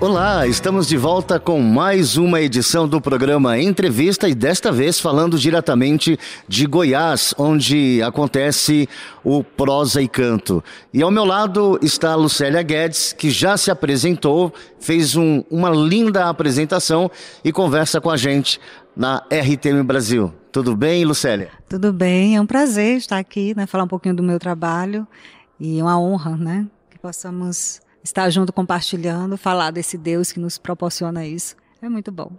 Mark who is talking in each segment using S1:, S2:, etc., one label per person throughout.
S1: Olá, estamos de volta com mais uma edição do programa Entrevista e desta vez falando diretamente de Goiás, onde acontece o Prosa e Canto. E ao meu lado está a Lucélia Guedes, que já se apresentou, fez um, uma linda apresentação e conversa com a gente na RTM Brasil. Tudo bem, Lucélia?
S2: Tudo bem, é um prazer estar aqui, né, falar um pouquinho do meu trabalho e uma honra, né, que possamos estar junto compartilhando, falar desse Deus que nos proporciona isso. É muito bom.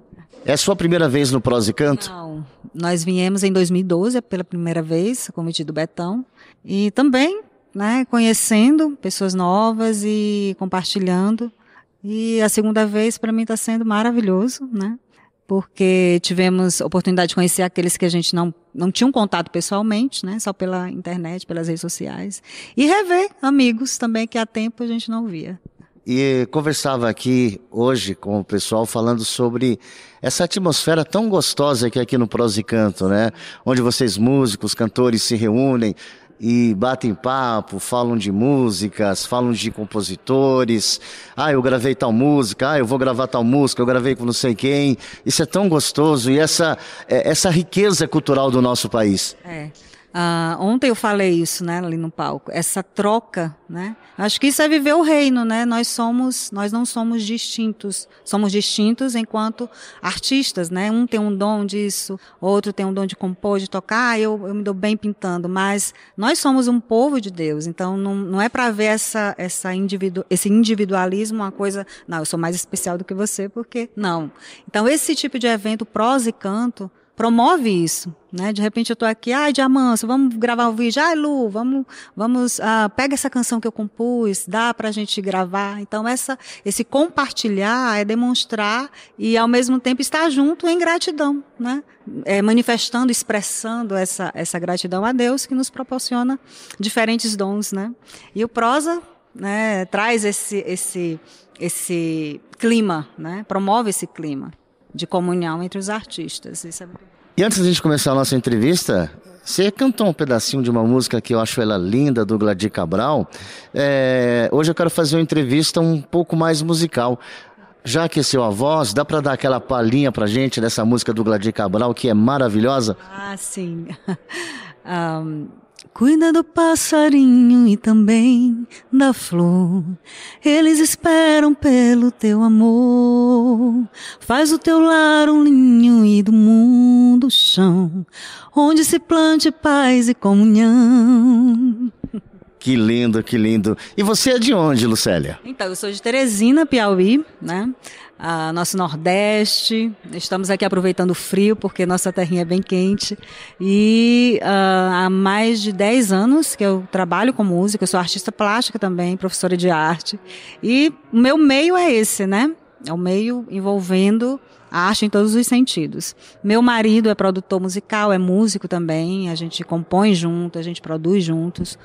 S1: É a sua primeira vez no Prós e Canto?
S2: Não, nós viemos em 2012 pela primeira vez, convite do Betão, e também, né, conhecendo pessoas novas e compartilhando. E a segunda vez para mim está sendo maravilhoso, né? Porque tivemos oportunidade de conhecer aqueles que a gente não, não tinha um contato pessoalmente, né, só pela internet, pelas redes sociais, e rever amigos também que há tempo a gente não via.
S1: E conversava aqui hoje com o pessoal falando sobre essa atmosfera tão gostosa que é aqui no Prós e Canto, né? Onde vocês músicos, cantores se reúnem, e batem papo, falam de músicas, falam de compositores. Ah, eu gravei tal música, ah, eu vou gravar tal música, eu gravei com não sei quem. Isso é tão gostoso e essa, é, essa riqueza cultural do nosso país.
S2: É. Ah, ontem eu falei isso, né, ali no palco. Essa troca, né? Acho que isso é viver o reino, né? Nós somos, nós não somos distintos. Somos distintos enquanto artistas, né? Um tem um dom disso, outro tem um dom de compor, de tocar. Ah, eu, eu me dou bem pintando, mas nós somos um povo de Deus. Então não, não é para ver essa, essa individu, esse individualismo uma coisa. Não, eu sou mais especial do que você, porque não. Então esse tipo de evento, prosa e canto, promove isso, né? De repente eu estou aqui, ai, Diamanso, vamos gravar o vídeo, ai, Lu, vamos, vamos, ah, pega essa canção que eu compus, dá para a gente gravar. Então essa, esse compartilhar é demonstrar e ao mesmo tempo estar junto em gratidão, né? É, manifestando, expressando essa, essa gratidão a Deus que nos proporciona diferentes dons, né? E o prosa, né, traz esse, esse, esse clima, né? Promove esse clima de comunhão entre os artistas. Isso é
S1: e antes de a gente começar a nossa entrevista, você cantou um pedacinho de uma música que eu acho ela linda, do Gladir Cabral. É, hoje eu quero fazer uma entrevista um pouco mais musical. Já aqueceu a voz, dá para dar aquela palhinha pra gente dessa música do Gladir Cabral, que é maravilhosa?
S2: Ah, sim. um, Cuida do passarinho e também da flor. Eles esperam pelo teu amor. Faz o teu lar um ninho e do mundo chão, onde se plante paz e comunhão.
S1: Que lindo, que lindo. E você é de onde, Lucélia?
S2: Então, eu sou de Teresina, Piauí, né? A nosso Nordeste. Estamos aqui aproveitando o frio, porque nossa terrinha é bem quente. E uh, há mais de 10 anos que eu trabalho com música, eu sou artista plástica também, professora de arte. E o meu meio é esse, né? É o meio envolvendo a arte em todos os sentidos. Meu marido é produtor musical, é músico também, a gente compõe junto, a gente produz juntos.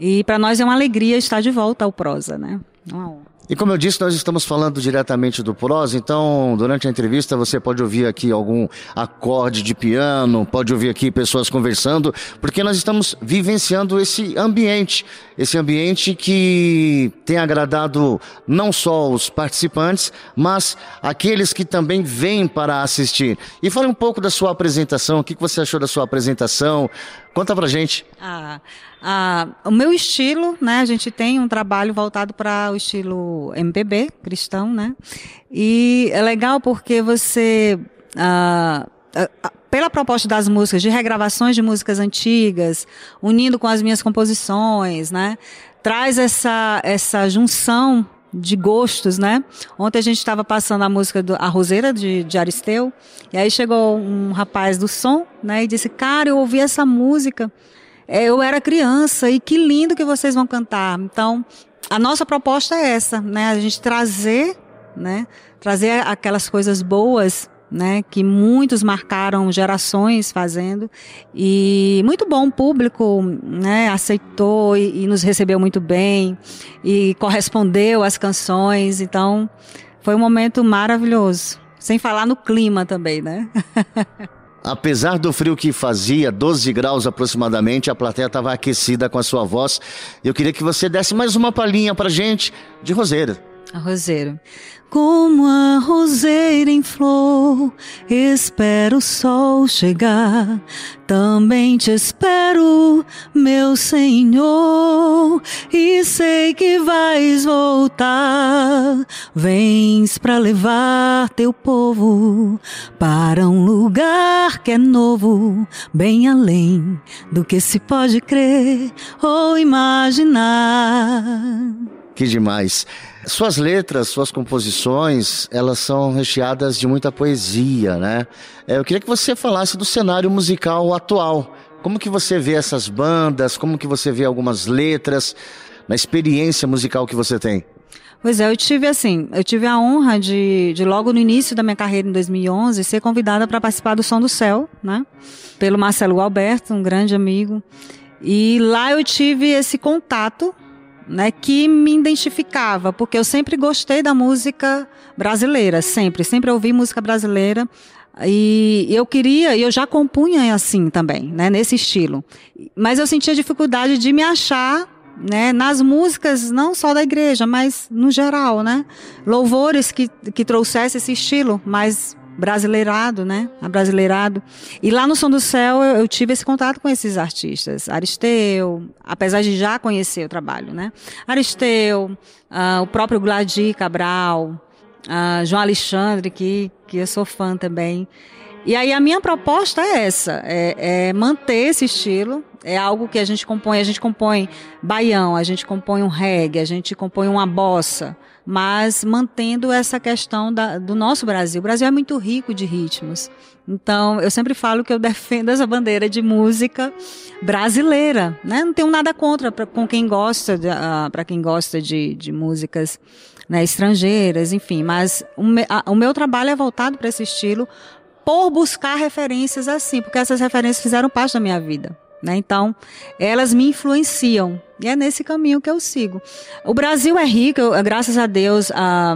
S2: E para nós é uma alegria estar de volta ao Prosa, né? Uma honra.
S1: E como eu disse, nós estamos falando diretamente do Prosa, então durante a entrevista você pode ouvir aqui algum acorde de piano, pode ouvir aqui pessoas conversando, porque nós estamos vivenciando esse ambiente, esse ambiente que tem agradado não só os participantes, mas aqueles que também vêm para assistir. E fale um pouco da sua apresentação, o que você achou da sua apresentação? Conta pra gente.
S2: Ah, ah, o meu estilo, né? A gente tem um trabalho voltado para o estilo MPB, cristão, né? E é legal porque você. Ah, ah, pela proposta das músicas, de regravações de músicas antigas, unindo com as minhas composições, né? Traz essa, essa junção de gostos, né? Ontem a gente estava passando a música do A Roseira de, de Aristeu, e aí chegou um rapaz do som, né, e disse: "Cara, eu ouvi essa música, é, eu era criança e que lindo que vocês vão cantar". Então, a nossa proposta é essa, né? A gente trazer, né, trazer aquelas coisas boas né, que muitos marcaram gerações fazendo e muito bom o público, né, aceitou e, e, nos recebeu muito bem e correspondeu às canções, então foi um momento maravilhoso. Sem falar no clima também, né?
S1: Apesar do frio que fazia, 12 graus aproximadamente, a plateia estava aquecida com a sua voz. Eu queria que você desse mais uma palhinha pra gente de Roseira.
S2: A Roseira. Como a roseira em flor, espero o sol chegar. Também te espero, meu Senhor, e sei que vais voltar. Vens para levar teu povo para um lugar que é novo, bem além do que se pode crer ou imaginar.
S1: Que demais. Suas letras, suas composições, elas são recheadas de muita poesia, né? É, eu queria que você falasse do cenário musical atual. Como que você vê essas bandas? Como que você vê algumas letras na experiência musical que você tem?
S2: Pois é, eu tive assim, eu tive a honra de, de logo no início da minha carreira em 2011 ser convidada para participar do Som do Céu, né? Pelo Marcelo Alberto, um grande amigo. E lá eu tive esse contato né, que me identificava, porque eu sempre gostei da música brasileira, sempre, sempre ouvi música brasileira. E eu queria, e eu já compunha assim também, né, nesse estilo. Mas eu sentia dificuldade de me achar né, nas músicas, não só da igreja, mas no geral, né? Louvores que, que trouxesse esse estilo mais brasileirado, né? Abrasileirado. E lá no Som do Céu eu, eu, tive esse contato com esses artistas. Aristeu, apesar de já conhecer o trabalho, né? Aristeu, uh, o próprio Gladir Cabral, uh, João Alexandre, que, que eu sou fã também. E aí a minha proposta é essa, é, é, manter esse estilo. É algo que a gente compõe, a gente compõe baião, a gente compõe um reggae, a gente compõe uma bossa, mas mantendo essa questão da, do nosso Brasil. O Brasil é muito rico de ritmos. Então, eu sempre falo que eu defendo essa bandeira de música brasileira, né? Não tenho nada contra com quem gosta, uh, para quem gosta de, de músicas né, estrangeiras, enfim, mas o, me, a, o meu trabalho é voltado para esse estilo por buscar referências assim, porque essas referências fizeram parte da minha vida. Né? Então, elas me influenciam e é nesse caminho que eu sigo. O Brasil é rico, eu, graças a Deus, a,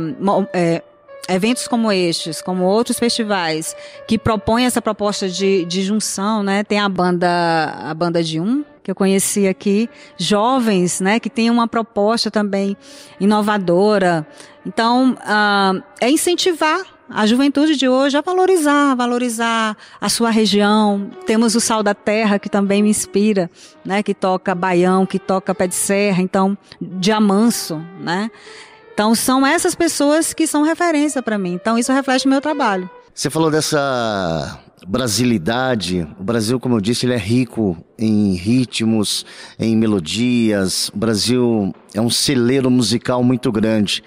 S2: é, eventos como estes, como outros festivais que propõem essa proposta de, de junção, né? Tem a banda a banda de um que eu conheci aqui, jovens, né? Que tem uma proposta também inovadora. Então, uh, é incentivar a juventude de hoje a valorizar, valorizar a sua região. Temos o Sal da Terra, que também me inspira, né? Que toca baião, que toca pé de serra, então, diamanso, né? Então, são essas pessoas que são referência para mim. Então, isso reflete o meu trabalho.
S1: Você falou dessa brasilidade. O Brasil, como eu disse, ele é rico em ritmos, em melodias. O Brasil é um celeiro musical muito grande.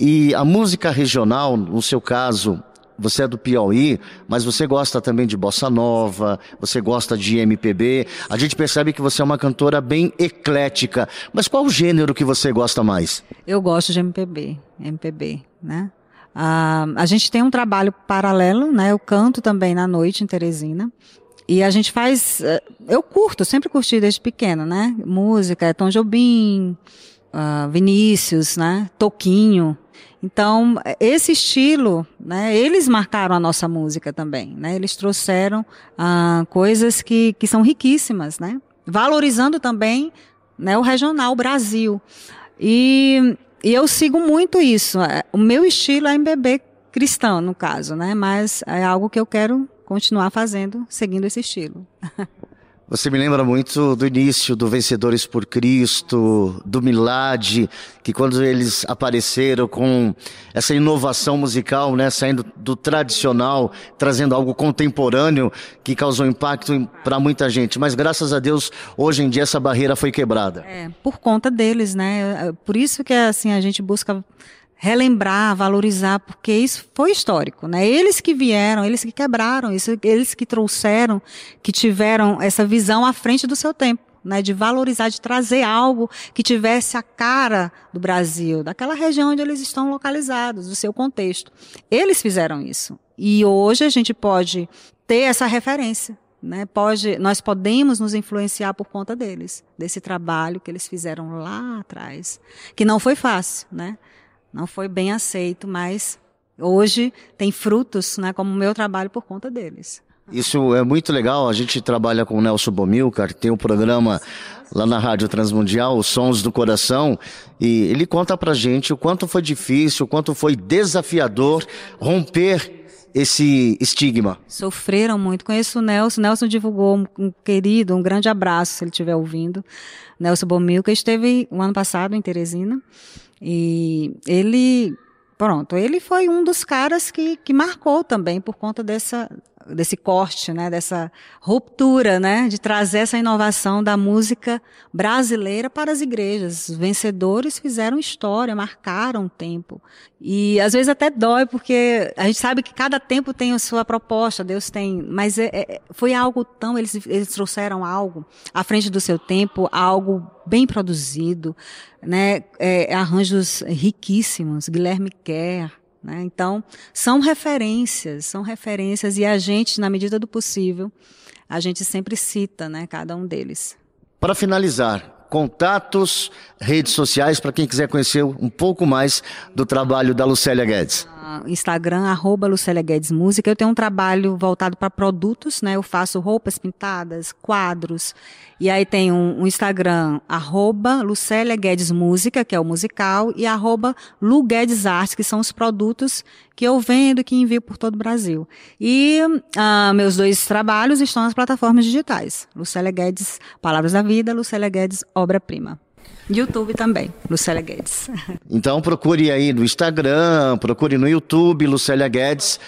S1: E a música regional, no seu caso, você é do Piauí, mas você gosta também de bossa nova, você gosta de MPB. A gente percebe que você é uma cantora bem eclética. Mas qual o gênero que você gosta mais?
S2: Eu gosto de MPB, MPB, né? Ah, a gente tem um trabalho paralelo, né? Eu canto também na noite em Teresina. E a gente faz. Eh, eu curto, sempre curti desde pequena, né? Música, Tom Jobim, uh, Vinícius, né? Toquinho. Então, esse estilo, né, eles marcaram a nossa música também, né? Eles trouxeram uh, coisas que, que são riquíssimas, né? Valorizando também né, o regional, o Brasil. E, e eu sigo muito isso. O meu estilo é MBB cristão, no caso, né? Mas é algo que eu quero continuar fazendo, seguindo esse estilo.
S1: Você me lembra muito do início do Vencedores por Cristo, do Milad, que quando eles apareceram com essa inovação musical, né, saindo do tradicional, trazendo algo contemporâneo que causou impacto para muita gente. Mas graças a Deus, hoje em dia essa barreira foi quebrada.
S2: É, por conta deles, né? Por isso que assim a gente busca relembrar, valorizar, porque isso foi histórico, né? Eles que vieram, eles que quebraram, isso, eles que trouxeram, que tiveram essa visão à frente do seu tempo. Né, de valorizar, de trazer algo que tivesse a cara do Brasil, daquela região onde eles estão localizados, do seu contexto. Eles fizeram isso. E hoje a gente pode ter essa referência. Né? Pode, nós podemos nos influenciar por conta deles, desse trabalho que eles fizeram lá atrás, que não foi fácil, né? Não foi bem aceito, mas hoje tem frutos, né, como o meu trabalho por conta deles.
S1: Isso é muito legal. A gente trabalha com o Nelson Bomilcar, tem um programa lá na Rádio Transmundial, Os Sons do Coração, e ele conta pra gente o quanto foi difícil, o quanto foi desafiador romper esse estigma.
S2: Sofreram muito. Conheço o Nelson. Nelson divulgou um, querido, um grande abraço, se ele estiver ouvindo. Nelson Bomilca esteve o um ano passado em Teresina e ele Pronto, ele foi um dos caras que, que marcou também por conta dessa, desse corte, né, dessa ruptura, né, de trazer essa inovação da música brasileira para as igrejas. Os vencedores fizeram história, marcaram o tempo. E às vezes até dói, porque a gente sabe que cada tempo tem a sua proposta, Deus tem, mas é, é, foi algo tão, eles, eles trouxeram algo à frente do seu tempo, algo bem produzido, né, é, arranjos riquíssimos, Guilherme Kerr, né? Então, são referências, são referências, e a gente, na medida do possível, a gente sempre cita né, cada um deles.
S1: Para finalizar, contatos, redes sociais, para quem quiser conhecer um pouco mais do trabalho da Lucélia Guedes.
S2: Instagram, arroba Lucélia Guedes Música. Eu tenho um trabalho voltado para produtos, né? Eu faço roupas pintadas, quadros. E aí tem um, um, Instagram, arroba Lucélia Guedes Música, que é o musical, e arroba Lu Guedes Artes, que são os produtos que eu vendo, que envio por todo o Brasil. E uh, meus dois trabalhos estão nas plataformas digitais. Lucélia Guedes, Palavras da Vida, Lucélia Guedes, Obra Prima. YouTube também, Lucélia Guedes.
S1: Então procure aí no Instagram, procure no YouTube, Lucélia Guedes.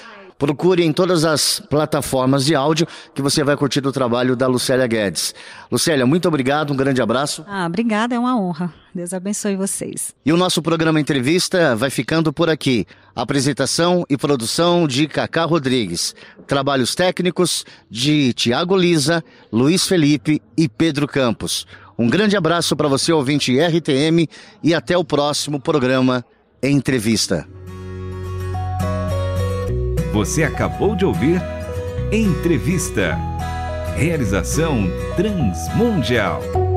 S1: Procure em todas as plataformas de áudio que você vai curtir o trabalho da Lucélia Guedes. Lucélia, muito obrigado, um grande abraço.
S2: Ah, obrigada, é uma honra. Deus abençoe vocês.
S1: E o nosso programa Entrevista vai ficando por aqui. Apresentação e produção de Cacá Rodrigues. Trabalhos técnicos de Tiago Lisa, Luiz Felipe e Pedro Campos. Um grande abraço para você, ouvinte RTM, e até o próximo programa Entrevista.
S3: Você acabou de ouvir Entrevista. Realização Transmundial.